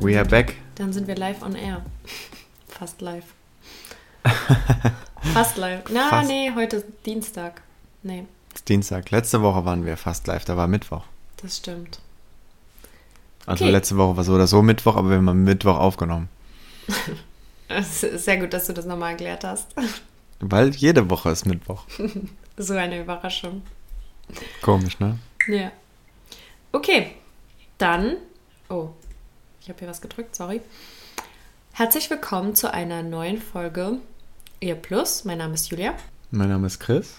We are back. Dann sind wir live on air. Fast live. Fast live. Na, Fast. nee, heute ist Dienstag. Nee, ist Dienstag. Letzte Woche waren wir fast live, da war Mittwoch. das stimmt. Also Okay. letzte Woche war so oder so Mittwoch, aber wir haben am Mittwoch aufgenommen. Es ist sehr gut, dass du das nochmal erklärt hast. Weil jede Woche ist Mittwoch. So eine Überraschung. Komisch, ne? Ja. Okay, dann. Oh, ich habe hier was gedrückt, sorry. Herzlich willkommen zu einer neuen Folge Ehe Plus. Mein Name ist Julia. Mein Name ist Chris.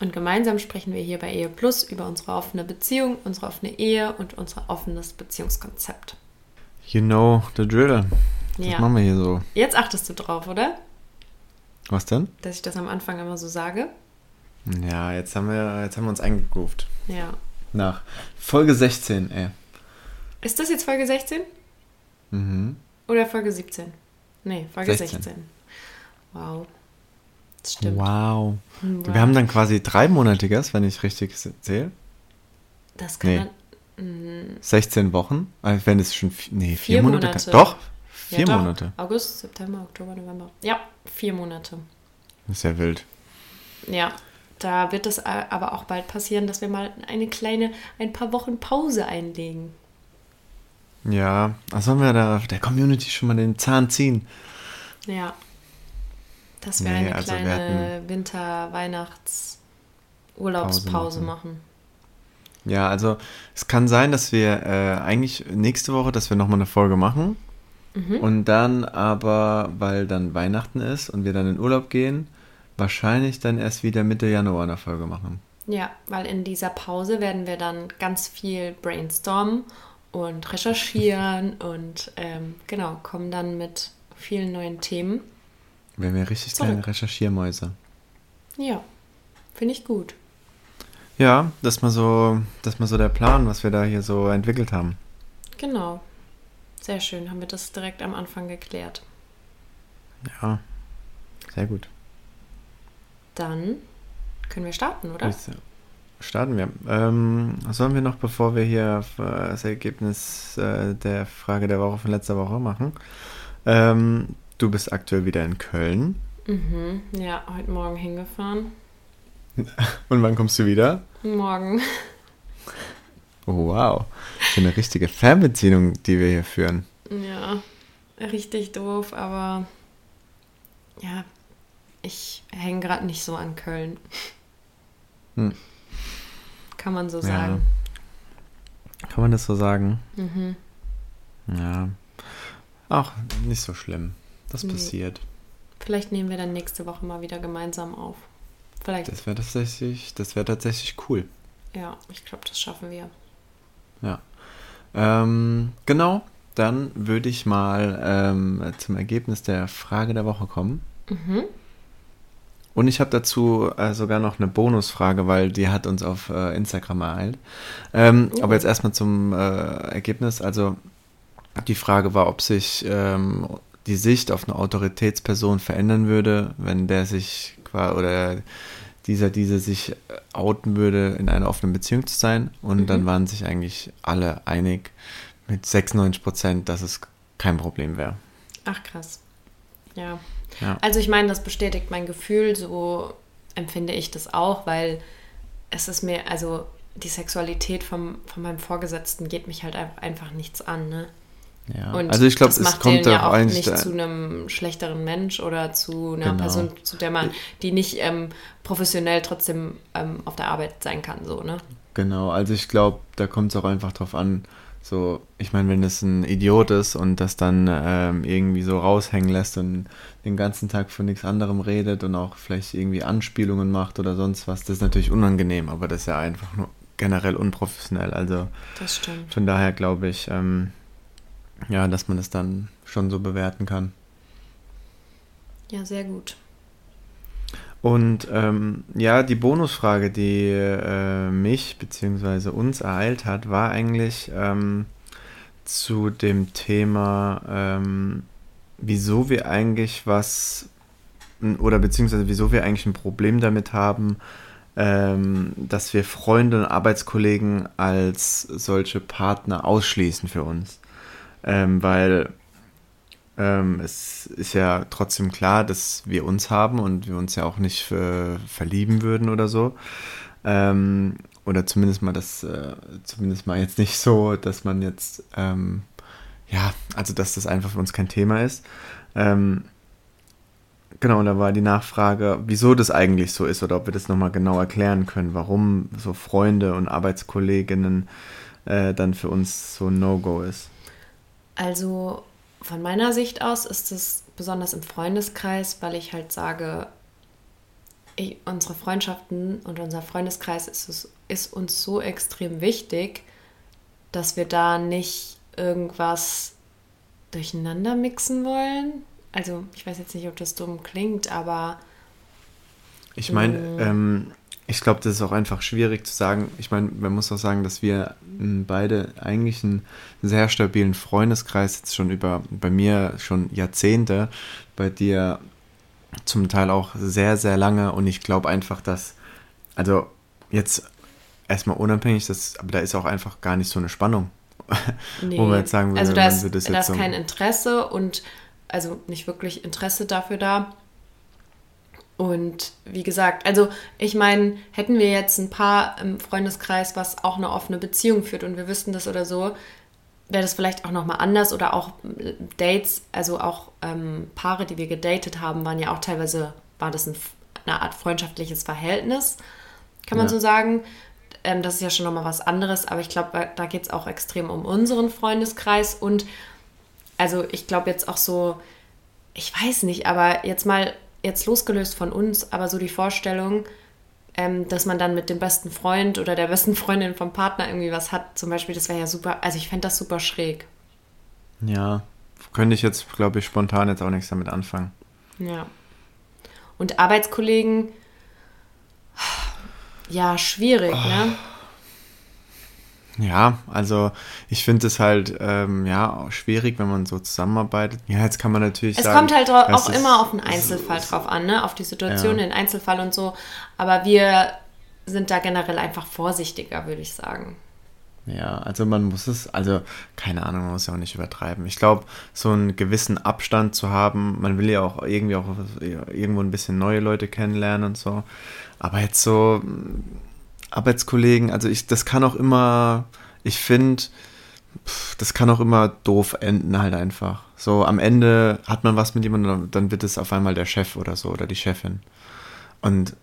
Und gemeinsam sprechen wir hier bei Ehe Plus über unsere offene Beziehung, unsere offene Ehe und unser offenes Beziehungskonzept. You know the drill. Das Ja. machen wir hier so. Jetzt achtest du drauf, oder? Was denn? Dass ich das am Anfang immer so sage. Ja, jetzt haben wir, jetzt haben wir uns eingegroovt. Ja. Nach Folge 16, ey. Ist das jetzt Folge 16? Mhm. Oder Folge 17? Nee, Folge 16. 16. Wow. Das stimmt. Wow. Wow. Wir haben dann quasi dreimonatiges, wenn ich richtig zähle. Das kann Nee. dann. Mm, 16 Wochen. Äh, Wenn es schon, nee, vier, Vier Monate. Monate. Doch, ja, vier doch. Monate. August, September, Oktober, November. Ja, vier Monate. Das ist ja wild. Ja. Da wird es aber auch bald passieren, dass wir mal eine kleine, ein paar Wochen Pause einlegen. Ja, was sollen wir da der Community schon mal den Zahn ziehen? Ja. Dass wir Nee, eine also kleine Winter-Weihnachts-Urlaubspause Pause machen. Ja, also es kann sein, dass wir äh, eigentlich nächste Woche, dass wir nochmal eine Folge machen. Mhm. Und dann aber, weil dann Weihnachten ist und wir dann in Urlaub gehen, wahrscheinlich dann erst wieder Mitte Januar eine Folge machen. Ja, weil in dieser Pause werden wir dann ganz viel brainstormen und recherchieren und ähm, genau, kommen dann mit vielen neuen Themen. Wir wären richtig Zurück. kleine Recherchiermäuse. Ja, finde ich gut. Ja, das ist mal so, das ist mal so der Plan, was wir da hier so entwickelt haben. Genau. Sehr schön, haben wir das direkt am Anfang geklärt. Ja, sehr gut. Dann können wir starten, oder? Starten wir. Ähm, was sollen wir noch, bevor wir hier das Ergebnis äh, der Frage der Woche von letzter Woche machen? Ähm, du bist aktuell wieder in Köln. Mhm. Ja, heute Morgen hingefahren. Und wann kommst du wieder? Morgen. Oh, wow. So eine richtige Fernbeziehung, die wir hier führen. Ja, richtig doof, aber ja, ich hänge gerade nicht so an Köln. Hm. Kann man so Ja. sagen. Kann man das so sagen? Mhm. Ja. Auch nicht so schlimm. Das Nee. passiert. Vielleicht nehmen wir dann nächste Woche mal wieder gemeinsam auf. Vielleicht, Das wäre tatsächlich, das wäre tatsächlich cool. ja, ich glaube, das schaffen wir. Ja. Ähm, genau, dann würde ich mal ähm, zum Ergebnis der Frage der Woche kommen. Mhm. Und ich habe dazu äh, sogar noch eine Bonusfrage, weil die hat uns auf äh, Instagram ereilt. Ähm, Oh. Aber jetzt erstmal zum äh, Ergebnis. Also die Frage war, ob sich ähm, die Sicht auf eine Autoritätsperson verändern würde, wenn der sich oder dieser, diese sich äh, outen würde, in einer offenen Beziehung zu sein. Und dann waren sich eigentlich alle einig mit 96 Prozent, dass es kein Problem wäre. Ach, krass. Ja. Ja. Also ich meine, das bestätigt mein Gefühl, so empfinde ich das auch, weil es ist mir, also die Sexualität vom, von meinem Vorgesetzten geht mich halt ein- einfach nichts an, ne? Ja. Und also ich glaube, es macht kommt den ja auch nicht da- zu einem schlechteren Mensch oder zu einer Genau. Person, zu der man, die nicht ähm, professionell trotzdem ähm, auf der Arbeit sein kann, so, ne? Genau, also ich glaube, da kommt es auch einfach drauf an, So, ich meine, wenn es ein Idiot ist und das dann ähm, irgendwie so raushängen lässt und den ganzen Tag von nichts anderem redet und auch vielleicht irgendwie Anspielungen macht oder sonst was, das ist natürlich unangenehm, aber das ist ja einfach nur generell unprofessionell. Also Das stimmt. von daher glaube ich, ähm, ja, dass man das dann schon so bewerten kann. Ja, sehr gut. Und ähm, ja, die Bonusfrage, die äh, mich bzw. uns ereilt hat, war eigentlich ähm, zu dem Thema, ähm, wieso wir eigentlich was oder beziehungsweise wieso wir eigentlich ein Problem damit haben, ähm, dass wir Freunde und Arbeitskollegen als solche Partner ausschließen für uns. Ähm, weil ähm, es ist ja trotzdem klar, dass wir uns haben und wir uns ja auch nicht äh, verlieben würden oder so. Ähm, oder zumindest mal das, äh, zumindest mal jetzt nicht so, dass man jetzt, ähm, ja, also dass das einfach für uns kein Thema ist. Ähm, genau, und da war die Nachfrage, wieso das eigentlich so ist oder ob wir das nochmal genau erklären können, warum so Freunde und Arbeitskolleginnen äh, dann für uns so ein No-Go ist. Also von meiner Sicht aus ist es besonders im Freundeskreis, weil ich halt sage, ich, unsere Freundschaften und unser Freundeskreis ist, es, ist uns so extrem wichtig, dass wir da nicht irgendwas durcheinander mixen wollen. Also ich weiß jetzt nicht, ob das dumm klingt, aber Ich meine, ähm, ich glaube, das ist auch einfach schwierig zu sagen. Ich meine, man muss auch sagen, dass wir m, beide eigentlich einen sehr stabilen Freundeskreis jetzt schon über, bei mir schon Jahrzehnte, bei dir zum Teil auch sehr, sehr lange. Und ich glaube einfach, dass, also jetzt erstmal unabhängig, das, aber da ist auch einfach gar nicht so eine Spannung. nee. Wo man jetzt sagen würde, also da ist, das da jetzt ist so- kein Interesse und also nicht wirklich Interesse dafür da. Und wie gesagt, also ich meine, hätten wir jetzt ein Paar im Freundeskreis, was auch eine offene Beziehung führt und wir wüssten das oder so, wäre das vielleicht auch nochmal anders oder auch äh, Dates, also auch ähm, Paare, die wir gedatet haben, waren ja auch teilweise, war das ein, eine Art freundschaftliches Verhältnis, kann man Ja. so sagen. Ähm, das ist ja schon nochmal was anderes, aber ich glaube, da geht es auch extrem um unseren Freundeskreis und also ich glaube jetzt auch so, ich weiß nicht, aber jetzt mal, jetzt losgelöst von uns, aber so die Vorstellung, ähm, dass man dann mit dem besten Freund oder der besten Freundin vom Partner irgendwie was hat, zum Beispiel, das wäre ja super, also ich fände das super schräg. Ja, könnte ich jetzt, glaube ich, spontan jetzt auch nichts damit anfangen. Ja. Und Arbeitskollegen, ja, schwierig, ne? Ja, also ich finde es halt ähm, ja auch schwierig, wenn man so zusammenarbeitet. Ja, jetzt kann man natürlich Es sagen. kommt halt auch ist- immer auf den Einzelfall ist- drauf an, ne? Auf die Situation, Ja. den Einzelfall und so. Aber wir sind da generell einfach vorsichtiger, würde ich sagen. Ja, also man muss es, also keine Ahnung, man muss ja auch nicht übertreiben. Ich glaube, so einen gewissen Abstand zu haben, man will ja auch irgendwie auch irgendwo ein bisschen neue Leute kennenlernen und so. Aber jetzt so Arbeitskollegen, also ich, das kann auch immer, ich finde, das kann auch immer doof enden halt einfach. So am Ende hat man was mit jemandem, dann wird es auf einmal der Chef oder so oder die Chefin. Und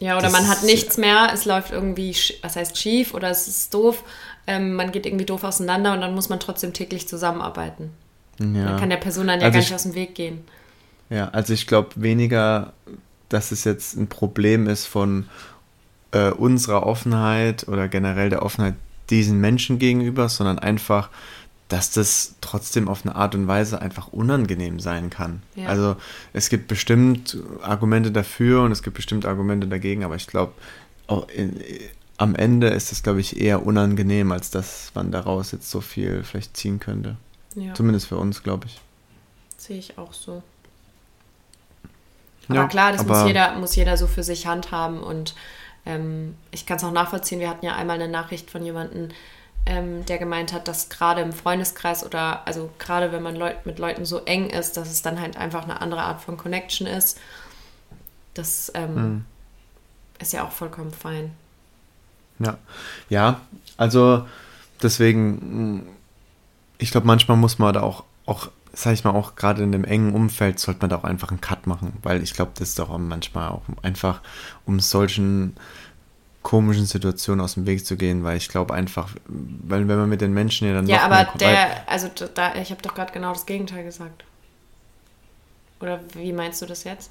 Ja, oder man hat nichts mehr, es läuft irgendwie, was heißt schief oder es ist doof, ähm, man geht irgendwie doof auseinander und dann muss man trotzdem täglich zusammenarbeiten. ja. Dann kann der Person dann ja Also gar ich- nicht aus dem Weg gehen. Ja, also ich glaube weniger, dass es jetzt ein Problem ist von äh, unserer Offenheit oder generell der Offenheit diesen Menschen gegenüber, sondern einfach, dass das trotzdem auf eine Art und Weise einfach unangenehm sein kann. Ja. Also es gibt bestimmt Argumente dafür und es gibt bestimmt Argumente dagegen, aber ich glaube, am Ende ist es, glaube ich, eher unangenehm, als dass man daraus jetzt so viel vielleicht ziehen könnte. Ja, Zumindest für uns, glaube ich. sehe ich auch so. Aber Ja, klar, das muss, jeder, muss jeder so für sich handhaben und ähm, ich kann es auch nachvollziehen. Wir hatten ja einmal eine Nachricht von jemandem, ähm, der gemeint hat, dass gerade im Freundeskreis oder also gerade wenn man Leut mit Leuten so eng ist, dass es dann halt einfach eine andere Art von Connection ist. Das ähm, Mhm. ist ja auch vollkommen fein. Ja, ja, also deswegen, mh, ich glaube, manchmal muss man da auch, auch, sag ich mal, auch gerade in dem engen Umfeld sollte man da auch einfach einen Cut machen, weil ich glaube, das ist doch auch manchmal auch einfach, um solchen komischen Situationen aus dem Weg zu gehen, weil ich glaube einfach, weil wenn man mit den Menschen ja dann Ja, aber weil- der, also da, ich habe doch gerade genau das Gegenteil gesagt. Oder wie meinst du das jetzt?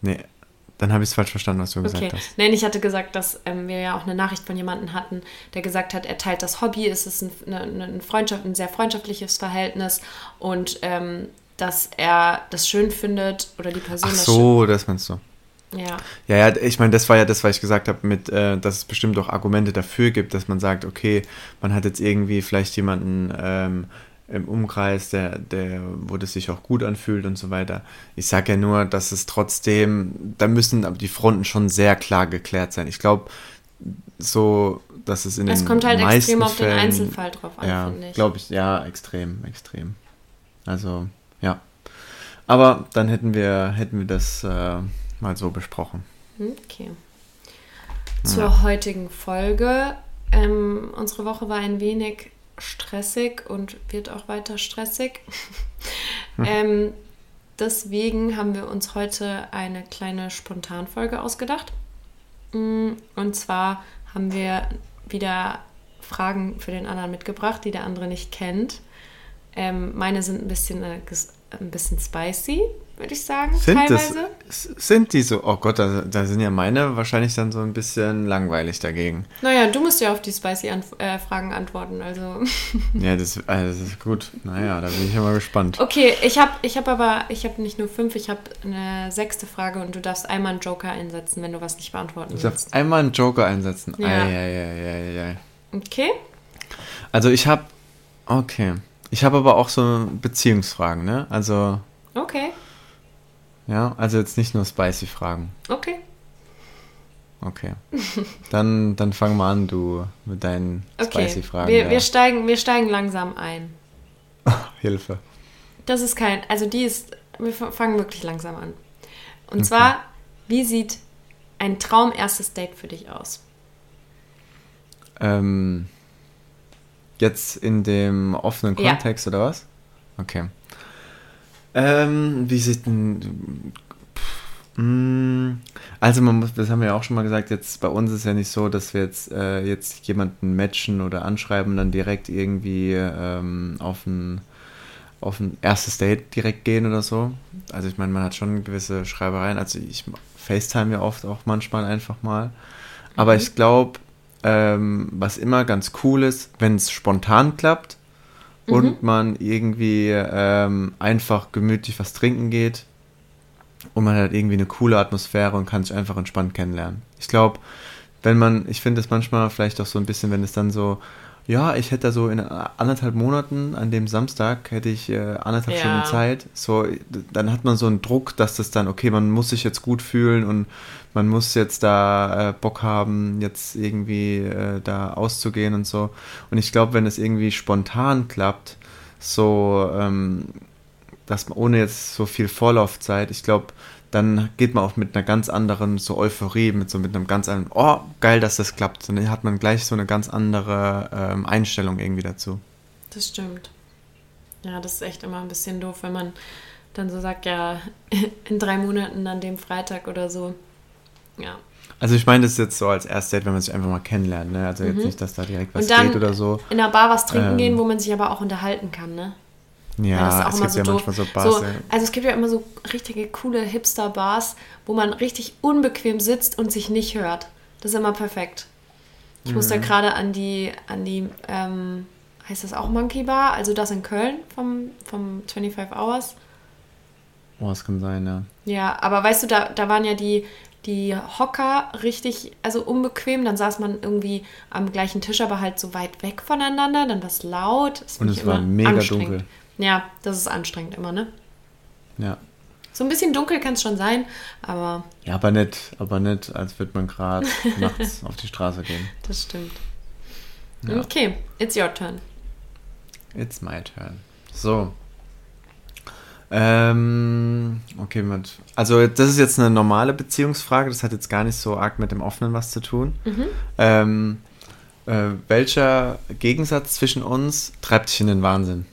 nee, dann habe ich es falsch verstanden, was du Okay. gesagt hast. Nein, ich hatte gesagt, dass ähm, wir ja auch eine Nachricht von jemandem hatten, der gesagt hat, er teilt das Hobby, es ist ein, eine, eine Freundschaft, ein sehr freundschaftliches Verhältnis und ähm, dass er das schön findet oder die Person Ach das so, das meinst du. Ja. Ja, ja, ich meine, das war ja das, was ich gesagt habe, mit, äh, dass es bestimmt auch Argumente dafür gibt, dass man sagt, okay, man hat jetzt irgendwie vielleicht jemanden ähm, im Umkreis, der, der, wo das sich auch gut anfühlt und so weiter. Ich sage ja nur, dass es trotzdem, da müssen aber die Fronten schon sehr klar geklärt sein. Ich glaube, so, dass es in den Es kommt halt meisten extrem auf den Einzelfall drauf an, ja, finde ich. glaube ich, ja, extrem, extrem. Also, ja. Aber dann hätten wir, hätten wir das äh, mal so besprochen. Okay. Zur heutigen Folge. Ähm, unsere Woche war ein wenig stressig und wird auch weiter stressig. ähm, deswegen haben wir uns heute eine kleine Spontanfolge ausgedacht. Mm, Und zwar haben wir wieder Fragen für den anderen mitgebracht, die der andere nicht kennt. Ähm, meine sind ein bisschen, äh, ein bisschen spicy, würde ich sagen, Sind, das, teilweise. s- sind die so? Oh Gott, da, da sind ja meine wahrscheinlich dann so ein bisschen langweilig dagegen. Naja, du musst ja auf die spicy Anf äh, Fragen antworten. Also Ja, das, äh, das ist gut. Naja, da bin ich ja mal gespannt. okay, ich habe ich hab aber ich habe nicht nur fünf, ich habe eine sechste Frage und du darfst einmal einen Joker einsetzen, wenn du was nicht beantworten Ich darf willst. einmal einen Joker einsetzen. Ja. Ei, ei, ei, ei, ei. Okay. Also ich habe, okay. Ich habe aber auch so Beziehungsfragen, ne? Also, Okay. ja, also jetzt nicht nur spicy Fragen. Okay. Okay. Dann, dann fang mal an, du, mit deinen Okay. spicy Fragen. wir, ja. wir, steigen, wir steigen langsam ein. Hilfe. Das ist kein, also die ist, wir fangen wirklich langsam an. Und zwar, wie sieht ein Traum erstes Date für dich aus? Ähm, jetzt in dem offenen Ja. Kontext oder was? Okay. Ähm, wie sieht denn. Mm, Also man muss, das haben wir ja auch schon mal gesagt, jetzt bei uns ist ja nicht so, dass wir jetzt, äh, jetzt jemanden matchen oder anschreiben und dann direkt irgendwie ähm, auf ein auf ein erstes Date direkt gehen oder so. Also ich meine, man hat schon gewisse Schreibereien. Also ich FaceTime ja oft auch manchmal einfach mal. Aber ich glaube, ähm, was immer ganz cool ist, wenn es spontan klappt und man irgendwie ähm, einfach gemütlich was trinken geht und man hat irgendwie eine coole Atmosphäre und kann sich einfach entspannt kennenlernen. Ich glaube, wenn man, ich finde es manchmal vielleicht auch so ein bisschen, wenn es dann so, ja, ich hätte da so in anderthalb Monaten an dem Samstag hätte ich äh, anderthalb Ja. Stunden Zeit. So, dann hat man so einen Druck, dass das dann, okay, man muss sich jetzt gut fühlen und man muss jetzt da äh, Bock haben, jetzt irgendwie äh, da auszugehen und so. Und ich glaube, wenn es irgendwie spontan klappt, so, ähm, dass man ohne jetzt so viel Vorlaufzeit, ich glaube, dann geht man auch mit einer ganz anderen so Euphorie, mit so mit einem ganz anderen, oh, geil, dass das klappt. Und dann hat man gleich so eine ganz andere ähm, Einstellung irgendwie dazu. Das stimmt. Ja, das ist echt immer ein bisschen doof, wenn man dann so sagt, ja, in drei Monaten an dem Freitag oder so. Ja. Also ich meine das ist jetzt so als Erstdate, wenn man sich einfach mal kennenlernt, ne? Also jetzt nicht, dass da direkt was Mhm. Und dann geht oder so. in einer Bar was trinken Ähm, gehen, wo man sich aber auch unterhalten kann, ne? Ja, es gibt ja doof. manchmal so Bars. So, ja. also es gibt ja immer so richtige coole Hipster-Bars, wo man richtig unbequem sitzt und sich nicht hört. Das ist immer perfekt. Ich muss da Mhm. gerade an die, an die, ähm, heißt das auch Monkey Bar? Also das in Köln vom, vom 25 Hours. Oh, das kann sein, ja. Ja, aber weißt du, da, da waren ja die, die Hocker richtig, also unbequem. Dann saß man irgendwie am gleichen Tisch, aber halt so weit weg voneinander. Dann war es laut. Und es war mega dunkel. Ja, das ist anstrengend immer, ne? Ja. So ein bisschen dunkel kann es schon sein, aber Ja, aber nicht, aber nicht, als würde man gerade nachts auf die Straße gehen. das stimmt. Okay, it's your turn. It's my turn. So. Ähm, okay, mit, also das ist jetzt eine normale Beziehungsfrage, das hat jetzt gar nicht so arg mit dem Offenen was zu tun. Ähm, äh, welcher Gegensatz zwischen uns treibt dich in den Wahnsinn?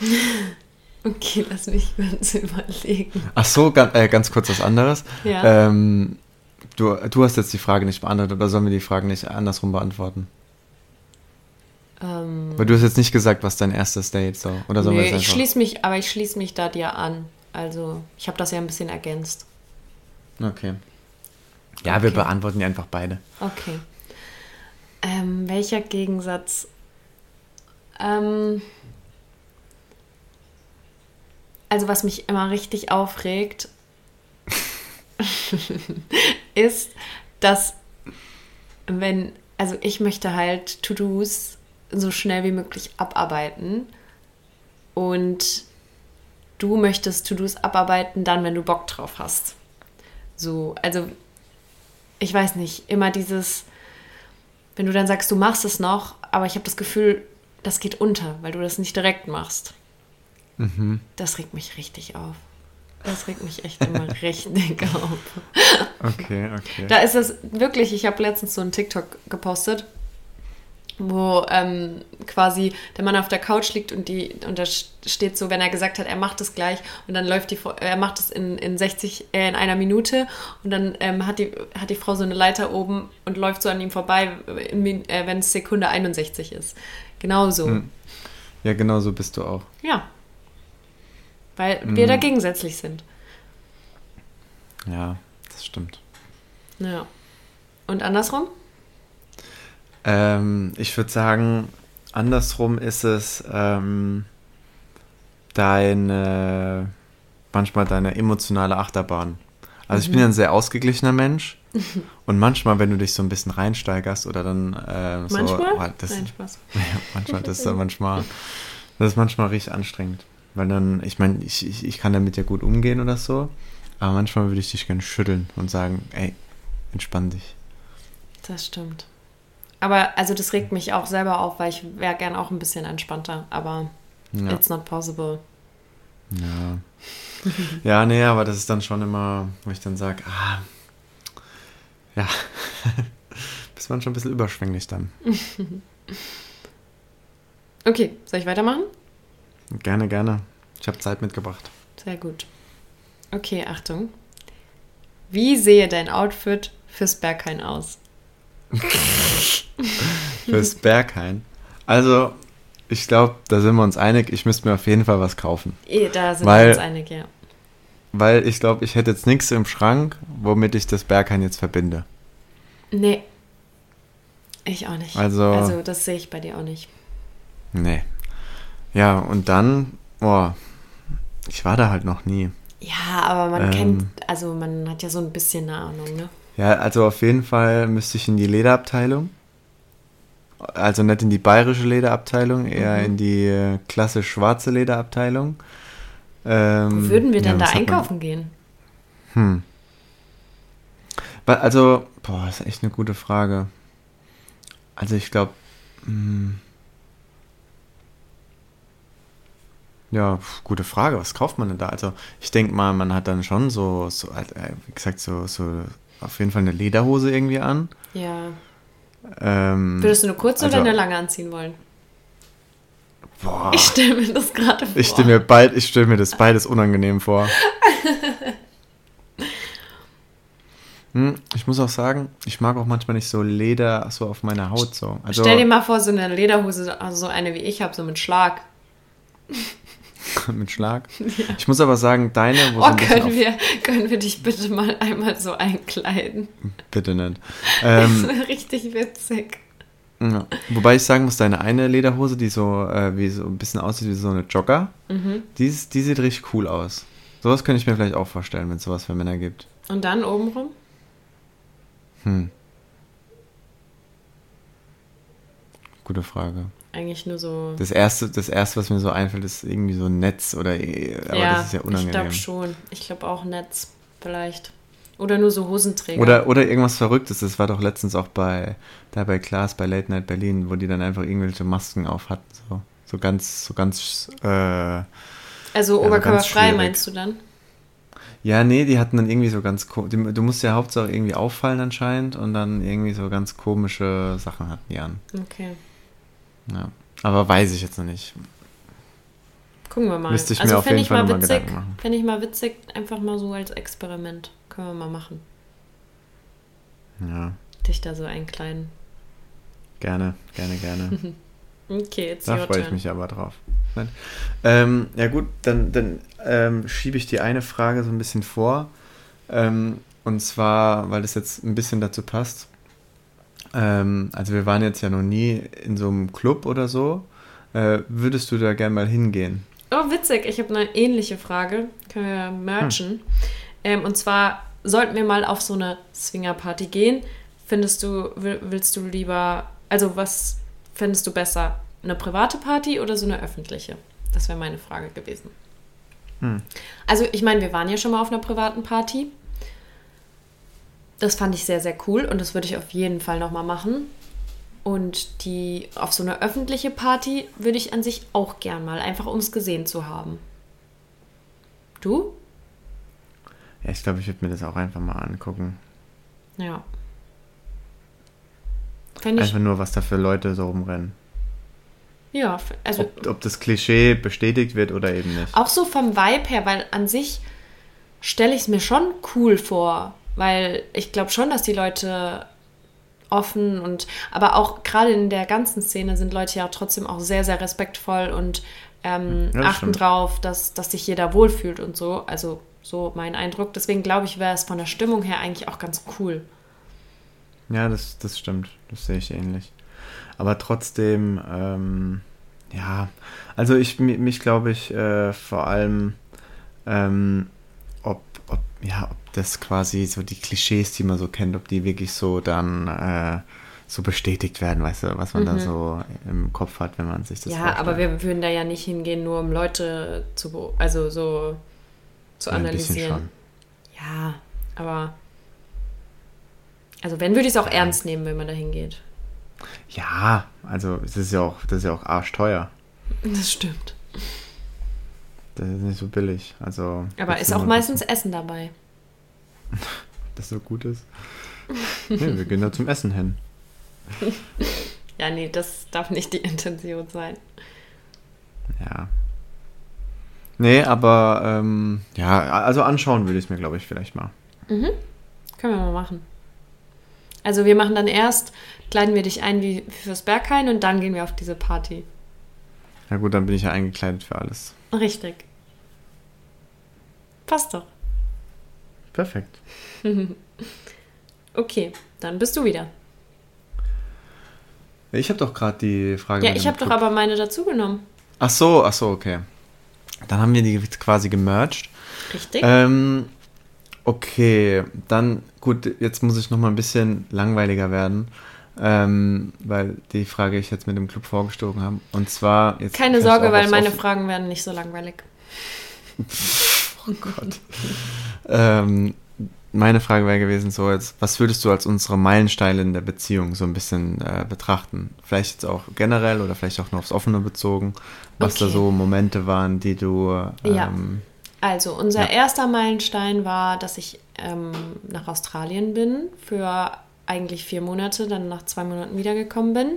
Okay, lass mich kurz überlegen. Ach so, ganz, äh, ganz kurz was anderes. Ja. Ähm, Du, du hast jetzt die Frage nicht beantwortet oder sollen wir die Frage nicht andersrum beantworten? Ähm, Weil du hast jetzt nicht gesagt, was dein erstes Date so. Oder sollen wir ich schließe mich, aber ich schließe mich da dir an. Also, ich habe das ja ein bisschen ergänzt. Okay. Ja, wir Okay. beantworten die einfach beide. Okay. Ähm, welcher Gegensatz? Ähm, also was mich immer richtig aufregt, ist, dass wenn, also ich möchte halt To-Dos so schnell wie möglich abarbeiten und du möchtest To-Dos abarbeiten dann, wenn du Bock drauf hast. So, also ich weiß nicht, immer dieses, wenn du dann sagst, du machst es noch, aber ich habe das Gefühl, das geht unter, weil du das nicht direkt machst. Das regt mich richtig auf. Das regt mich echt immer richtig auf. Okay, okay. Da ist es wirklich, ich habe letztens so einen TikTok gepostet, wo ähm, quasi der Mann auf der Couch liegt und die und da steht so, wenn er gesagt hat, er macht es gleich und dann läuft die Frau- er macht es in, in 60 äh, in einer Minute und dann ähm, hat die hat die Frau so eine Leiter oben und läuft so an ihm vorbei, Min- äh, wenn es Sekunde 61 ist. Genauso. Hm. ja, genau so bist du auch. Ja. Weil wir da gegensätzlich sind. Ja, das stimmt. Ja. Und andersrum? Ähm, ich würde sagen, andersrum ist es ähm, deine, manchmal deine emotionale Achterbahn. Also ich bin ja ein sehr ausgeglichener Mensch und manchmal, wenn du dich so ein bisschen reinsteigerst oder dann äh, so, Manchmal? oh, das, Nein, Spaß. ja, manchmal, das ist manchmal, das ist manchmal richtig anstrengend. Weil dann, ich meine, ich, ich, ich kann damit ja gut umgehen oder so, aber manchmal würde ich dich gerne schütteln und sagen, ey, entspann dich. Das stimmt. Aber also das regt mich auch selber auf, weil ich wäre gern auch ein bisschen entspannter, aber Ja. it's not possible. Ja. ja, nee, aber das ist dann schon immer, wo ich dann sage, ah, ja, bist man schon ein bisschen überschwänglich dann. Okay, soll ich weitermachen? Gerne, gerne. Ich habe Zeit mitgebracht. Sehr gut. Okay, Achtung. Wie sehe dein Outfit fürs Berghain aus? Fürs Berghain. Also, ich glaube, da sind wir uns einig, ich müsste mir auf jeden Fall was kaufen. Eh, Da sind Weil- wir uns einig, ja. Weil ich glaube, ich hätte jetzt nichts im Schrank, womit ich das Berghain jetzt verbinde. Nee. Ich auch nicht. Also- also das sehe ich bei dir auch nicht. Nee. Ja, und dann, boah, ich war da halt noch nie. Ja, aber man Ähm. kennt, also man hat ja so ein bisschen eine Ahnung, ne? Ja, also auf jeden Fall müsste ich in die Lederabteilung. Also nicht in die bayerische Lederabteilung, eher Mhm. in die äh, klassisch schwarze Lederabteilung. Ähm, Wo würden wir ja, denn da was hat man- einkaufen gehen? Hm. Also, boah, ist echt eine gute Frage. Also ich glaube, ja, pf, gute Frage. Was kauft man denn da? Also ich denke mal, man hat dann schon so, so äh, wie gesagt, so, so auf jeden Fall eine Lederhose irgendwie an. Ja. Ähm, Würdest du eine kurze also- oder eine lange anziehen wollen? Boah, Ich stelle mir das gerade vor. ich stelle mir, beid, ich stell mir das beides unangenehm vor. Hm, ich muss auch sagen, ich mag auch manchmal nicht so Leder so auf meiner Haut so. Also, Stell dir mal vor, so eine Lederhose, also so eine wie ich habe, so mit Schlag. mit Schlag. Ich muss aber sagen, deine, wo so Oh, bisschen können wir, können wir dich bitte mal einmal so einkleiden? bitte nicht. Das Ähm, wäre richtig witzig. ja. Wobei ich sagen muss, deine eine Lederhose, die so äh, wie so ein bisschen aussieht wie so eine Jogger, Mhm. die, ist, die sieht richtig cool aus. Sowas könnte ich mir vielleicht auch vorstellen, wenn es sowas für Männer gibt. Und dann obenrum? Hm. Gute Frage. Eigentlich nur so. Das erste, das erste, was mir so einfällt, ist irgendwie so ein Netz oder äh, aber das ist ja ich unangenehm. glaube schon. Ich glaube auch Netz, vielleicht. Oder nur so Hosenträger. Oder, oder irgendwas Verrücktes. Das war doch letztens auch bei, da bei Klaas, bei Late Night Berlin, wo die dann einfach irgendwelche Masken auf hatten. So, so ganz, so ganz, äh, also also oberkörperfrei meinst du dann? ja, nee, die hatten dann irgendwie so ganz, die, du musst ja Hauptsache irgendwie auffallen anscheinend und dann irgendwie so ganz komische Sachen hatten die an. Okay. Ja. Aber weiß ich jetzt noch nicht. Gucken wir mal. Müsste ich mir also auf fände jeden ich Fall mal witzig. Gedanken machen. Fände ich mal witzig, einfach mal so als Experiment. Können wir mal machen. Ja, dich da so einkleiden. gerne, gerne, gerne. Okay, jetzt Da freue ich mich aber drauf. Ähm, ja gut, dann, dann ähm, schiebe ich die eine Frage so ein bisschen vor. Ähm, und zwar, weil das jetzt ein bisschen dazu passt. Ähm, also wir waren jetzt ja noch nie in so einem Club oder so. Äh, würdest du da gerne mal hingehen? Oh, witzig. Ich habe eine ähnliche Frage. Können wir merchen. Ähm, und zwar sollten wir mal auf so eine Swingerparty gehen. Findest du, will- willst du lieber, also was findest du besser? Eine private Party oder so eine öffentliche? Das wäre meine Frage gewesen. Also ich meine, wir waren ja schon mal auf einer privaten Party. Das fand ich sehr, sehr cool und das würde ich auf jeden Fall nochmal machen. Und die auf so eine öffentliche Party würde ich an sich auch gern mal, einfach um es gesehen zu haben. Du? Ja, ich glaube, ich würde mir das auch einfach mal angucken. Ja. Einfach nur, was da für Leute so rumrennen. ja, also Ob, ob das Klischee bestätigt wird oder eben nicht. auch so vom Vibe her, weil an sich stelle ich es mir schon cool vor, weil ich glaube schon, dass die Leute offen und aber auch gerade in der ganzen Szene sind Leute ja trotzdem auch sehr, sehr respektvoll und ähm, Ja, achten stimmt. drauf, dass, dass sich jeder wohlfühlt und so. Also so mein Eindruck. Deswegen glaube ich, wäre es von der Stimmung her eigentlich auch ganz cool. Ja, das, das stimmt. Das sehe ich ähnlich. Aber trotzdem, ähm, ja, also ich mi- mich glaube ich äh, vor allem, ähm, ob, ja, ob das quasi so die Klischees, die man so kennt, ob die wirklich so dann äh, so bestätigt werden, weißt du, was man da so im Kopf hat, wenn man sich das Mhm. ja, vorstellt. aber wir würden da ja nicht hingehen, nur um Leute zu, also so zu Ja, analysieren. Ja, aber also wenn würde ich es auch ernst nehmen, wenn man da hingeht. Ja, also es ist ja auch, das ist ja auch arschteuer. Das stimmt. Das ist nicht so billig. Also, Aber ist auch meistens Essen dabei. das so gut ist. nee, wir gehen da zum Essen hin. Ja, nee, das darf nicht die Intention sein. Ja. Nee, aber ähm, ja, also anschauen würde ich es mir, glaube ich, vielleicht mal. Können wir mal machen. Also wir machen dann erst, kleiden wir dich ein wie fürs Berghain und dann gehen wir auf diese Party. Ja gut, dann bin ich ja eingekleidet für alles. Richtig. Passt doch. Perfekt. Okay, dann bist du wieder. Ich habe doch gerade die Frage. Ja, ich habe doch aber meine dazugenommen. Ach so, ach so, okay. Dann haben wir die quasi gemerged. Richtig? Ähm, okay, dann gut, jetzt muss ich noch mal ein bisschen langweiliger werden, ähm, weil die Frage ich jetzt mit dem Club vorgestoßen habe. Und zwar jetzt Keine Sorge, weil meine Fragen werden nicht so langweilig. Oh Gott. ähm, meine Frage wäre gewesen so jetzt, was würdest du als unsere Meilensteine in der Beziehung so ein bisschen äh, betrachten? Vielleicht jetzt auch generell oder vielleicht auch nur aufs Offene bezogen, was da Okay. so Momente waren, die du Ja. ähm, Also, unser Ja. erster Meilenstein war, dass ich ähm, nach Australien bin für eigentlich vier Monate, dann nach zwei Monaten wiedergekommen bin,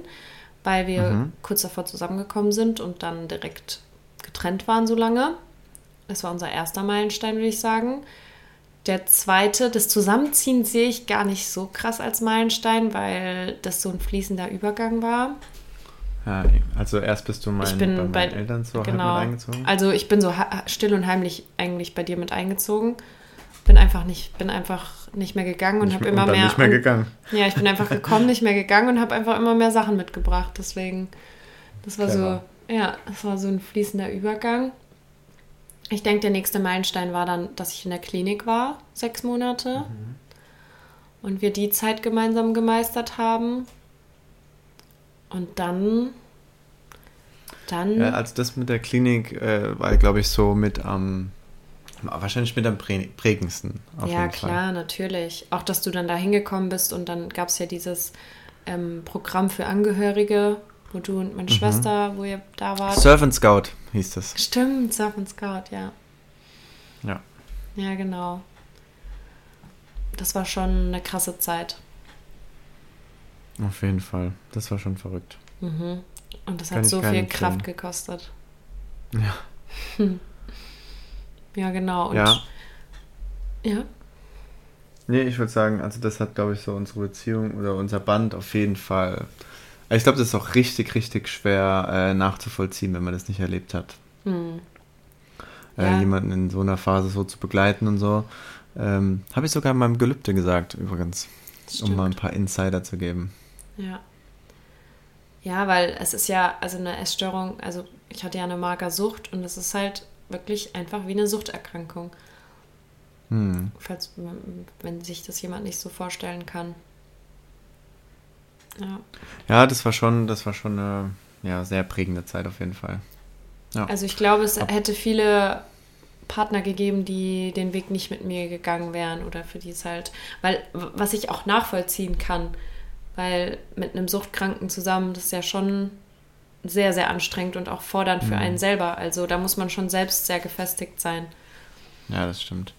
weil wir Mhm. kurz davor zusammengekommen sind und dann direkt getrennt waren so lange. Das war unser erster Meilenstein, würde ich sagen. Der zweite, das Zusammenziehen sehe ich gar nicht so krass als Meilenstein, weil das so ein fließender Übergang war. ja, also erst bist du mein, ich bin bei bei, meinen Eltern so genau. halt mit eingezogen. Also ich bin so still und heimlich eigentlich bei dir mit eingezogen. Bin einfach nicht, bin einfach nicht mehr gegangen und habe mehr- immer und mehr. nicht mehr gegangen. Ja, ich bin einfach gekommen, nicht mehr gegangen und habe einfach immer mehr Sachen mitgebracht. Deswegen, das war Clever. so, ja, das war so ein fließender Übergang. Ich denke, der nächste Meilenstein war dann, dass ich in der Klinik war, sechs Monate. Mhm. Und wir die Zeit gemeinsam gemeistert haben. Und dann, dann, Ja, also das mit der Klinik äh, war, glaube ich, so mit am, wahrscheinlich mit am prä prägendsten. Ja, klar, natürlich. Auch, dass du dann da hingekommen bist und dann gab es ja dieses ähm, Programm für Angehörige, wo du und Mhm. meine Schwester, wo ihr da Fall. wart. Surf and Scout hieß das. Stimmt, Surf and Scout, ja. Ja. Ja, genau. Das war schon eine krasse Zeit. Auf jeden Fall. Das war schon verrückt. Und das Kann hat so viel. Kraft gekostet. Ja. Ja, genau. Und Ja. ja. Nee, ich würde sagen, also das hat, glaube ich, so unsere Beziehung oder unser Band auf jeden Fall. Also Ich glaube, das ist auch richtig, richtig schwer äh, nachzuvollziehen, wenn man das nicht erlebt hat. Hm. Äh, Ja. Jemanden in so einer Phase so zu begleiten und so. Ähm, Habe ich sogar in meinem Gelübde gesagt, übrigens. Um mal ein paar Insider zu geben. Ja. Ja, weil es ist ja, also eine Essstörung, also ich hatte ja eine Magersucht und es ist halt wirklich einfach wie eine Suchterkrankung. Hm. Falls, wenn sich das jemand nicht so vorstellen kann. Ja. Ja, das war schon, das war schon eine ja, sehr prägende Zeit auf jeden Fall. Ja. Also ich glaube, es hätte viele Partner gegeben, die den Weg nicht mit mir gegangen wären oder für die es halt, weil was ich auch nachvollziehen kann, weil mit einem Suchtkranken zusammen, das ist ja schon sehr, sehr anstrengend und auch fordernd für einen selber. Also da muss man schon selbst sehr gefestigt sein. Ja, das stimmt.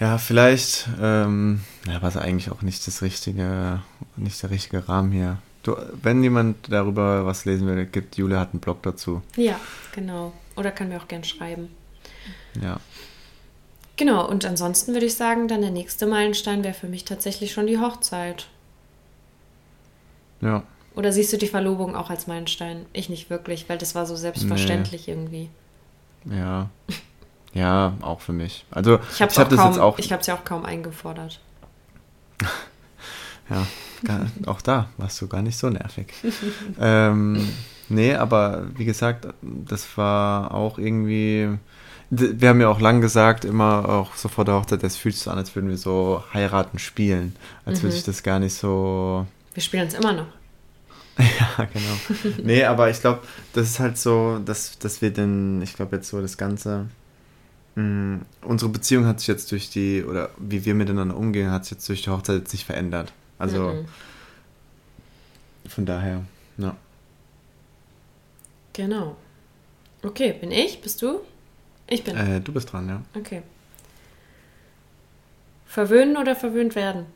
Ja, vielleicht ähm, ja, war es eigentlich auch nicht das richtige, nicht der richtige Rahmen hier. Du, wenn jemand darüber was lesen will, gibt Julia hat einen Blog dazu. Ja, genau. Oder kann mir auch gern schreiben. Ja. Genau, und ansonsten würde ich sagen, dann der nächste Meilenstein wäre für mich tatsächlich schon die Hochzeit. Ja. Oder siehst du die Verlobung auch als Meilenstein? Ich nicht wirklich, weil das war so selbstverständlich irgendwie. Ja. Ja, auch für mich. Also Ich habe hab es das jetzt auch. ich ja auch kaum eingefordert. Ja, gar, auch da warst du gar nicht so nervig. ähm, nee, aber wie gesagt, das war auch irgendwie. Wir haben ja auch lang gesagt, immer auch so vor der Hochzeit, das fühlt sich so an, als würden wir so heiraten spielen. Als würde ich das gar nicht so. Wir spielen es immer noch. Ja, genau. Nee, aber ich glaube, das ist halt so, dass, dass wir denn, ich glaube jetzt so das Ganze, mh, unsere Beziehung hat sich jetzt durch die, oder wie wir miteinander umgehen, hat sich jetzt durch die Hochzeit jetzt nicht verändert. Also Mhm. von daher, ja. Genau. Okay, bin ich? Bist du? Ich bin. Äh, du bist dran, ja. Okay. Verwöhnen oder verwöhnt werden?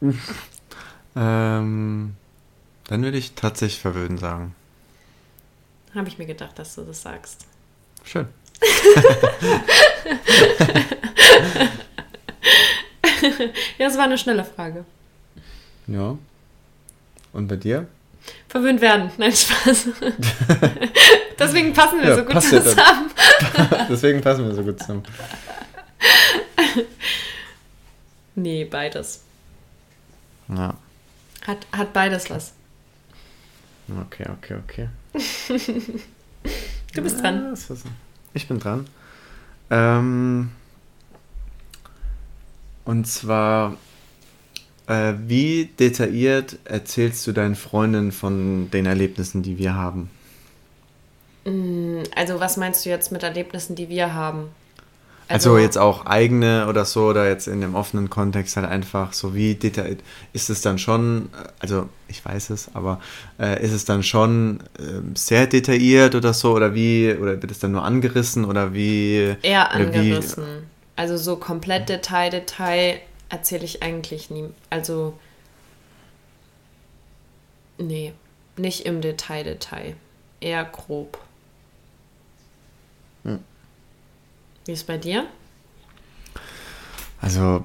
Ähm, dann würde ich tatsächlich verwöhnen sagen. Habe ich mir gedacht, dass du das sagst. Schön. Ja, es war eine schnelle Frage. Ja. Und bei dir? Verwöhnt werden. Nein, Spaß. Deswegen passen wir Ja, so gut passt ja dann. zusammen. Deswegen passen wir so gut zusammen. Nee, beides. Ja. Hat, hat beides was. Okay, okay, okay. Du bist Ja, dran. ist- Ich bin dran. Ähm, und zwar, äh, wie detailliert erzählst du deinen Freundinnen von den Erlebnissen, die wir haben? Also, was meinst du jetzt mit Erlebnissen, die wir haben? Also, jetzt auch eigene oder so, oder jetzt in dem offenen Kontext halt einfach so, wie detailliert ist es dann schon, äh, also ich weiß es, aber äh, ist es dann schon äh, sehr detailliert oder so, oder wie, oder wird es dann nur angerissen oder wie? Eher oder wie- angerissen. Also so komplett Detail, Detail erzähle ich eigentlich nie. Also, nee, nicht im Detail, Detail. Eher grob. Hm. Wie ist bei dir? Also,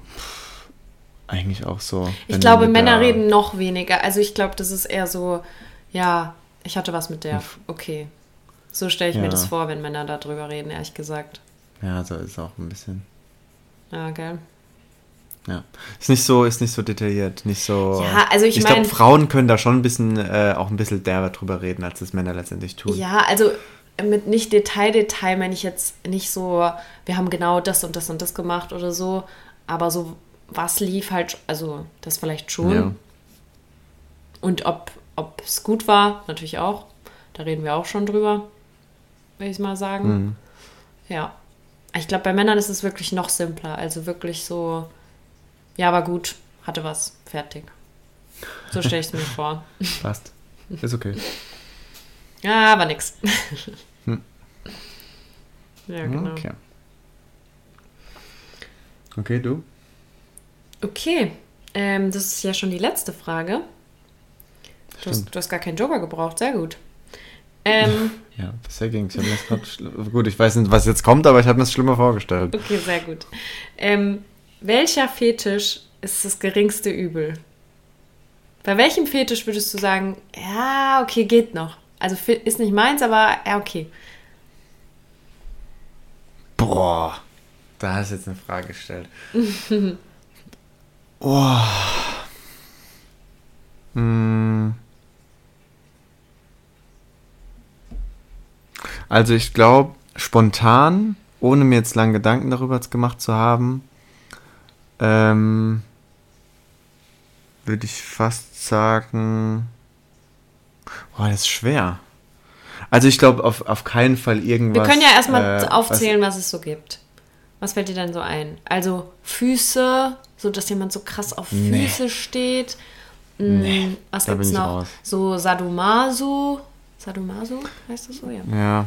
eigentlich auch so. Ich glaube, Männer reden noch weniger. Also ich glaube, das ist eher so, ja, ich hatte was mit der. Okay. So stelle ich mir Ja. das vor, wenn Männer darüber reden, ehrlich gesagt. Ja, so ist auch ein bisschen. Ja, gell. Ja. Ist nicht so, ist nicht so detailliert, nicht so. Ja, also ich Ich glaube, Frauen können da schon ein bisschen, äh, auch ein bisschen derber drüber reden, als das Männer letztendlich tun. Ja, also mit nicht Detail, Detail meine ich jetzt nicht so, wir haben genau das und das und das gemacht oder so, aber so, was lief halt, also das vielleicht schon. Ja. Und ob es gut war, natürlich auch. Da reden wir auch schon drüber, will ich mal sagen. Mhm. Ja. Ich glaube, bei Männern ist es wirklich noch simpler. Also wirklich so, ja, war gut, hatte was, fertig. So stelle ich es mir vor. Passt. Ist okay. Ja, aber nix. Hm. Ja, genau. Okay. Okay, du? Okay, ähm, das ist ja schon die letzte Frage. Du hast, du hast gar keinen Joker gebraucht, sehr gut. Ähm, Ja, bisher ging Ich gerade. schl- Gut, ich weiß nicht, was jetzt kommt, aber ich habe mir das schlimmer vorgestellt. okay, sehr gut. Ähm, welcher Fetisch ist das geringste Übel? Bei welchem Fetisch würdest du sagen, ja, okay, geht noch? Also ist nicht meins, aber ja, okay. Boah, da hast du jetzt eine Frage gestellt. Boah. Hm. Also ich glaube, spontan, ohne mir jetzt lange Gedanken darüber gemacht zu haben, ähm, würde ich fast sagen, boah, das ist schwer. Also ich glaube auf, auf keinen Fall irgendwas. Wir können ja erstmal äh, aufzählen, was es so gibt. Was fällt dir denn so ein? Also Füße, so dass jemand so krass auf Nee. Füße steht. Nee, was da gibt's noch? raus. So Sadomaso. Sadomaso heißt das so, ja. Was, ja.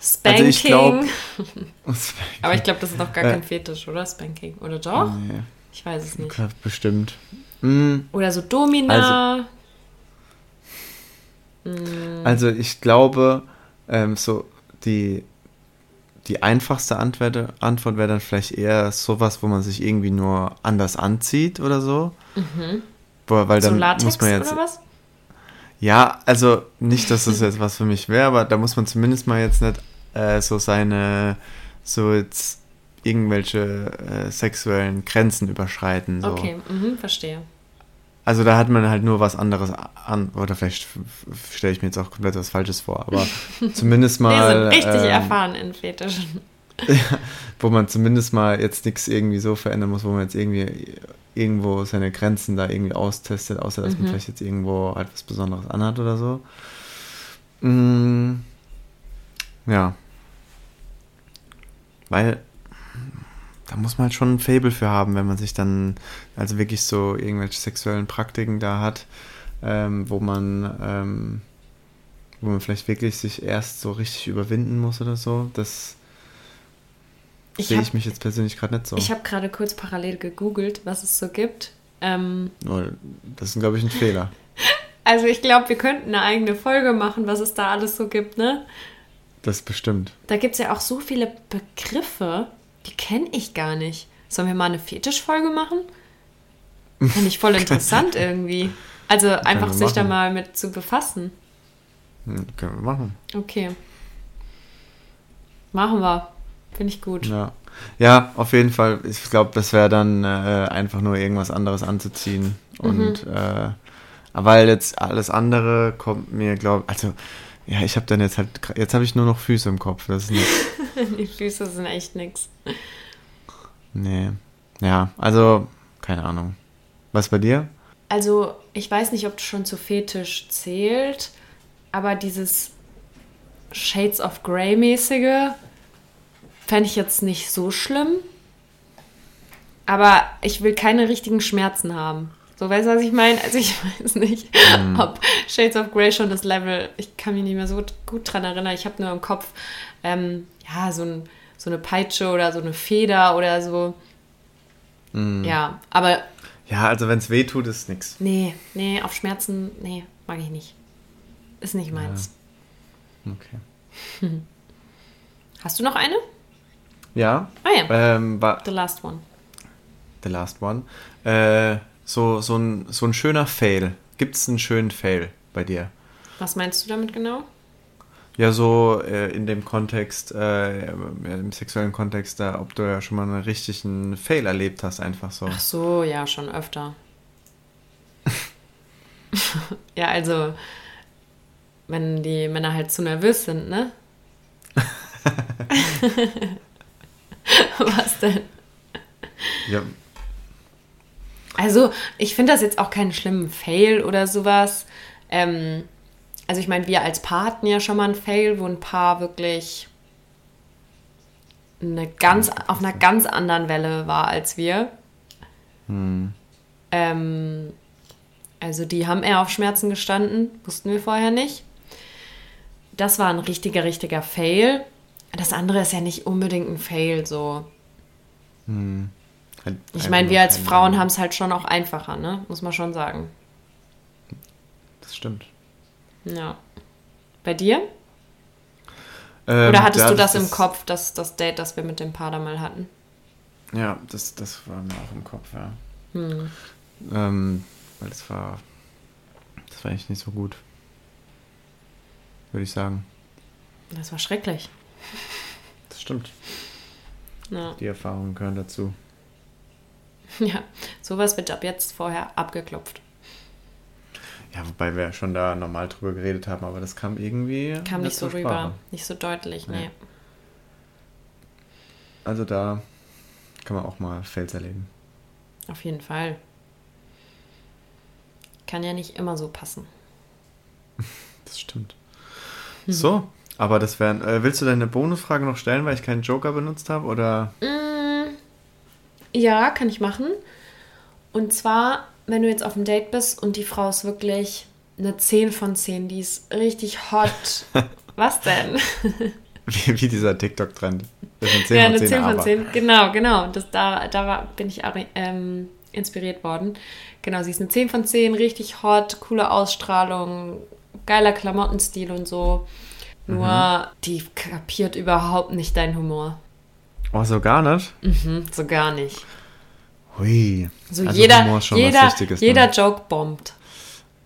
Spanking. Also ich glaub- Aber ich glaube, das ist noch gar Äh. kein Fetisch, oder? Spanking. Oder doch? Nee, Ich weiß es nicht. bestimmt. Hm, Oder so Domina. Also ich glaube, ähm, so die, die einfachste Antwort, Antwort wäre dann vielleicht eher sowas, wo man sich irgendwie nur anders anzieht oder so. Wo, weil so dann Latex muss man jetzt. oder was? Ja, also nicht, dass das jetzt was für mich wäre, aber da muss man zumindest mal jetzt nicht äh, so seine, so jetzt irgendwelche äh, sexuellen Grenzen überschreiten. So. Okay, mhm, verstehe. Also da hat man halt nur was anderes an, oder vielleicht stelle ich mir jetzt auch komplett was Falsches vor, aber zumindest Wir mal, sind richtig ähm, erfahren in Fetischen. wo man zumindest mal jetzt nichts irgendwie so verändern muss, wo man jetzt irgendwie irgendwo seine Grenzen da irgendwie austestet, außer dass man vielleicht jetzt irgendwo halt was Besonderes anhat oder so. Mm, ja. Weil da muss man halt schon ein Fable für haben, wenn man sich dann also wirklich so irgendwelche sexuellen Praktiken da hat, ähm, wo man ähm, wo man vielleicht wirklich sich erst so richtig überwinden muss oder so. Das sehe ich mich jetzt persönlich gerade nicht so. Ich habe gerade kurz parallel gegoogelt, was es so gibt. Ähm, Oh, das ist, glaube ich, ein Fehler. also ich glaube, wir könnten eine eigene Folge machen, was es da alles so gibt, ne? Das bestimmt. Da gibt es ja auch so viele Begriffe, die kenne ich gar nicht. Sollen wir mal eine Fetischfolge machen? Finde ich voll interessant irgendwie. Also einfach sich da mal mit zu befassen. Hm, können wir machen. Okay. Machen wir. Finde ich gut. Ja. ja, auf jeden Fall. Ich glaube, das wäre dann äh, einfach nur irgendwas anderes anzuziehen. Und äh, weil jetzt alles andere kommt mir, glaube also ja, ich habe dann jetzt halt, jetzt habe ich nur noch Füße im Kopf. Das ist nicht, Die Füße sind echt nix. nee. Ja, also, keine Ahnung. Was bei dir? Also, ich weiß nicht, ob das schon zu Fetisch zählt, aber dieses Shades of Grey-mäßige fände ich jetzt nicht so schlimm. Aber ich will keine richtigen Schmerzen haben. So, weißt du, was ich meine? Also, ich weiß nicht, ob Shades of Grey schon das Level, ich kann mich nicht mehr so gut dran erinnern. Ich habe nur im Kopf, ähm, ja, so, ein, so eine Peitsche oder so eine Feder oder so. Ja, aber Ja, also wenn es weh tut, ist nix. Nee, nee, auf Schmerzen, nee, mag ich nicht. Ist nicht meins. Okay. Hast du noch eine? Ja. Ah ja, Ähm, the last one. the last one. Äh, so, so, ein, so ein schöner Fail. Gibt es einen schönen Fail bei dir? Was meinst du damit genau? Ja, so äh, in dem Kontext, äh, im sexuellen Kontext, da, ob du ja schon mal einen richtigen Fail erlebt hast, einfach so. Ach so, ja, schon öfter. ja, also, wenn die Männer halt zu nervös sind, ne? Was denn? Ja, Also, ich finde das jetzt auch keinen schlimmen Fail oder sowas. Ähm, also, ich meine, wir als Paar hatten ja schon mal einen Fail, wo ein Paar wirklich eine ganz, auf einer ganz anderen Welle war als wir. Ähm, also, die haben eher auf Schmerzen gestanden, wussten wir vorher nicht. Das war ein richtiger, richtiger Fail. Das andere ist ja nicht unbedingt ein Fail, so. halt Ich meine, wir als Frauen haben es halt schon auch einfacher, ne? Muss man schon sagen. Das stimmt. Ja. Bei dir? Ähm, Oder hattest ja, du das, im ist- Kopf, das, das Date, das wir mit dem Paar da mal hatten? Ja, das, das war mir auch im Kopf, ja. Hm. Ähm, weil das war, das war eigentlich nicht so gut. Würde ich sagen. Das war schrecklich. Das stimmt. Ja. Die Erfahrungen gehören dazu. ja, sowas wird ab jetzt vorher abgeklopft. Ja, wobei wir schon da normal drüber geredet haben, aber das kam irgendwie. Kam nicht so rüber, Sprache. nicht so deutlich, nee. Nee. Also da kann man auch mal Fels erleben. Auf jeden Fall. Kann ja nicht immer so passen. Das stimmt. Hm. So, aber das wären. Äh, willst du deine Bonusfrage noch stellen, weil ich keinen Joker benutzt habe? Oder? Ja, kann ich machen. Und zwar, wenn du jetzt auf dem Date bist und die Frau ist wirklich eine 10 von 10, die ist richtig hot. Was denn? Wie, wie dieser TikTok-Trend. Das sind 10 ja, eine 10, 10 von aber. 10. Genau, genau. Das, da da war, bin ich ähm, inspiriert worden. Genau, sie ist eine 10 von 10, richtig hot, coole Ausstrahlung, geiler Klamottenstil und so. Nur, Mhm. die kapiert überhaupt nicht deinen Humor. Oh, so gar nicht? Hm, so gar nicht. Hui. So Also jeder, Humor ist schon was jeder, Wichtiges, ne? jeder Joke bombt.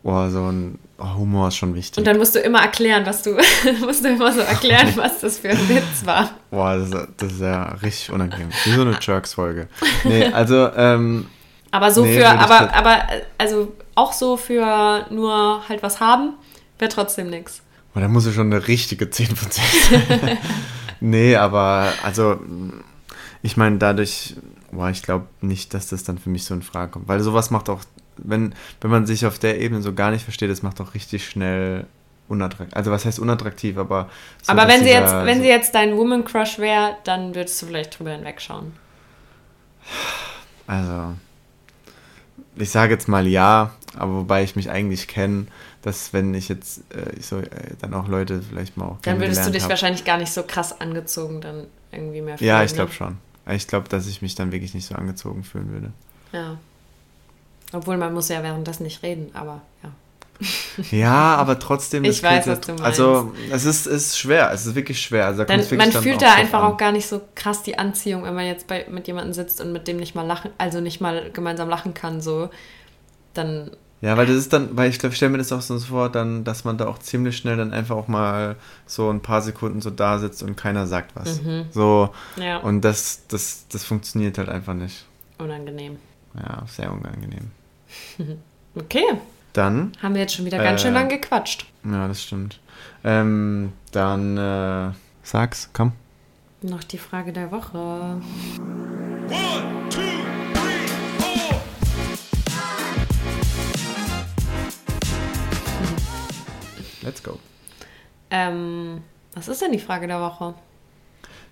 Oh, so ein oh, Humor ist schon wichtig. Und dann musst du immer erklären, was du, musst du immer so erklären, was das für ein Witz war. Boah, das ist, das ist ja richtig unangenehm. Wie so eine Jerks-Folge. Nee, also, ähm, Aber so Nee, für, aber, aber, also auch so für nur halt was haben, wäre trotzdem nix. boah, da muss ich schon eine richtige 10 von 10 sein. nee, aber, also, ich meine, dadurch, boah, ich glaube nicht, dass das dann für mich so in Frage kommt. Weil sowas macht auch, wenn, wenn man sich auf der Ebene so gar nicht versteht, das macht auch richtig schnell unattraktiv. Also, was heißt unattraktiv, aber. so, aber wenn sie jetzt, dieser- wenn so- sie jetzt dein Woman Crush wäre, dann würdest du vielleicht drüber hinwegschauen. Also, ich sage jetzt mal ja, aber wobei ich mich eigentlich kenne, dass wenn ich jetzt äh, so, äh, dann auch Leute vielleicht mal auch Dann würdest du dich hab. wahrscheinlich gar nicht so krass angezogen dann irgendwie mehr Ja, fühlen, ich glaube ne? schon. Ich glaube, dass ich mich dann wirklich nicht so angezogen fühlen würde. Ja. Obwohl man muss ja währenddessen nicht reden, aber ja. Ja, aber trotzdem. Ich weiß, was du ja- Also, es ist, es ist schwer. Es ist wirklich schwer. Also, da Dann, wirklich man fühlt da einfach an. auch gar nicht so krass die Anziehung, wenn man jetzt bei, mit jemandem sitzt und mit dem nicht mal lachen, also nicht mal gemeinsam lachen kann, so. Dann, Ja, weil das ist dann, weil ich glaube, ich stelle mir das auch so vor, dann, dass man da auch ziemlich schnell dann einfach auch mal so ein paar Sekunden so da sitzt und keiner sagt was. So, Mhm. ja, und das, das, das funktioniert halt einfach nicht. unangenehm. Ja, sehr unangenehm. Okay, Dann, haben wir jetzt schon wieder ganz schön Äh, lang gequatscht. ja, das stimmt. Ähm, dann, äh, sag's, komm. Noch die Frage der Woche. One, two, Let's go. Ähm, was ist denn die Frage der Woche?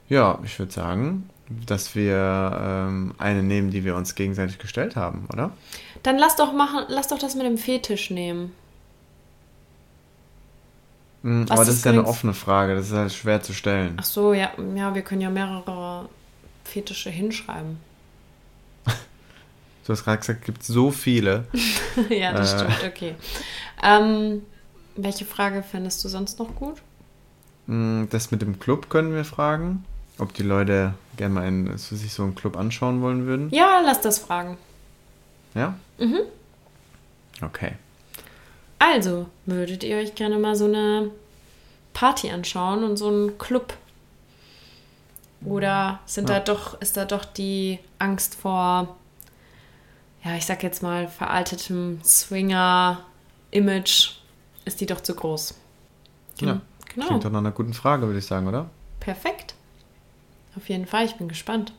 Ja, ich würde sagen, dass wir ähm, eine nehmen, die wir uns gegenseitig gestellt haben, oder? Dann lass doch machen, lass doch das mit dem Fetisch nehmen. Was Aber das ist ja eine offene Frage, das ist halt schwer zu stellen. Ach so, ja, ja, wir können ja mehrere Fetische hinschreiben. Du hast gerade gesagt, es gibt so viele. ja, das Äh. stimmt, okay. Ähm, welche Frage fändest du sonst noch gut? Mm, Das mit dem Club können wir fragen, ob die Leute gerne mal in, so sich so einen Club anschauen wollen würden. Ja, lass das fragen. Ja? Mhm. Okay. Also, würdet ihr euch gerne mal so eine Party anschauen und so einen Club? Oder sind da doch, ist da doch die Angst vor, ja, ich sag jetzt mal, veraltetem Swinger-Image, ist die doch zu groß? Ja. Genau. Klingt doch nach einer guten Frage, würde ich sagen, oder? Perfekt. Auf jeden Fall, ich bin gespannt.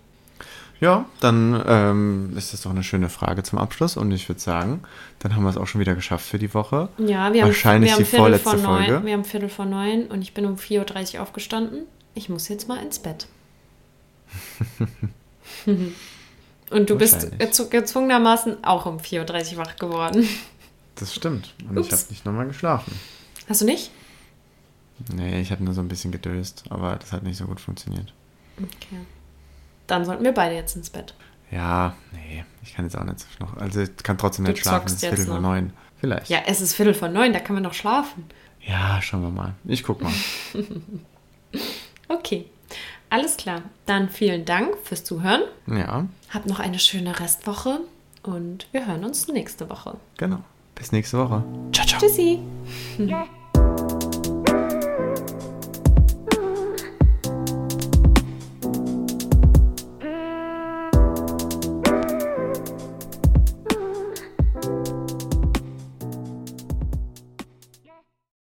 Ja, dann ähm, ist das doch eine schöne Frage zum Abschluss und ich würde sagen, dann haben wir es auch schon wieder geschafft für die Woche. Ja, wir haben, Wahrscheinlich wir haben die Viertel vorletzte vor neun, Folge. Wir haben Viertel vor neun und ich bin um 4.30 Uhr aufgestanden. Ich muss jetzt mal ins Bett. und du bist gezw- gezwungenermaßen auch um 4.30 Uhr wach geworden. Das stimmt. Und Ups. ich habe nicht nochmal geschlafen. Hast du nicht? Nee, ich habe nur so ein bisschen gedöst, aber das hat nicht so gut funktioniert. Okay. Dann sollten wir beide jetzt ins Bett. Ja, nee, ich kann jetzt auch nicht noch. Also ich kann trotzdem Du nicht schlafen. Es ist Viertel vor noch. neun. Vielleicht. Ja, es ist Viertel vor neun, da kann man doch schlafen. ja, schauen wir mal. Ich guck mal. Okay. Alles klar. Dann vielen Dank fürs Zuhören. Ja, Habt noch eine schöne Restwoche und wir hören uns nächste Woche. genau. Bis nächste Woche. Ciao, ciao. Tschüssi.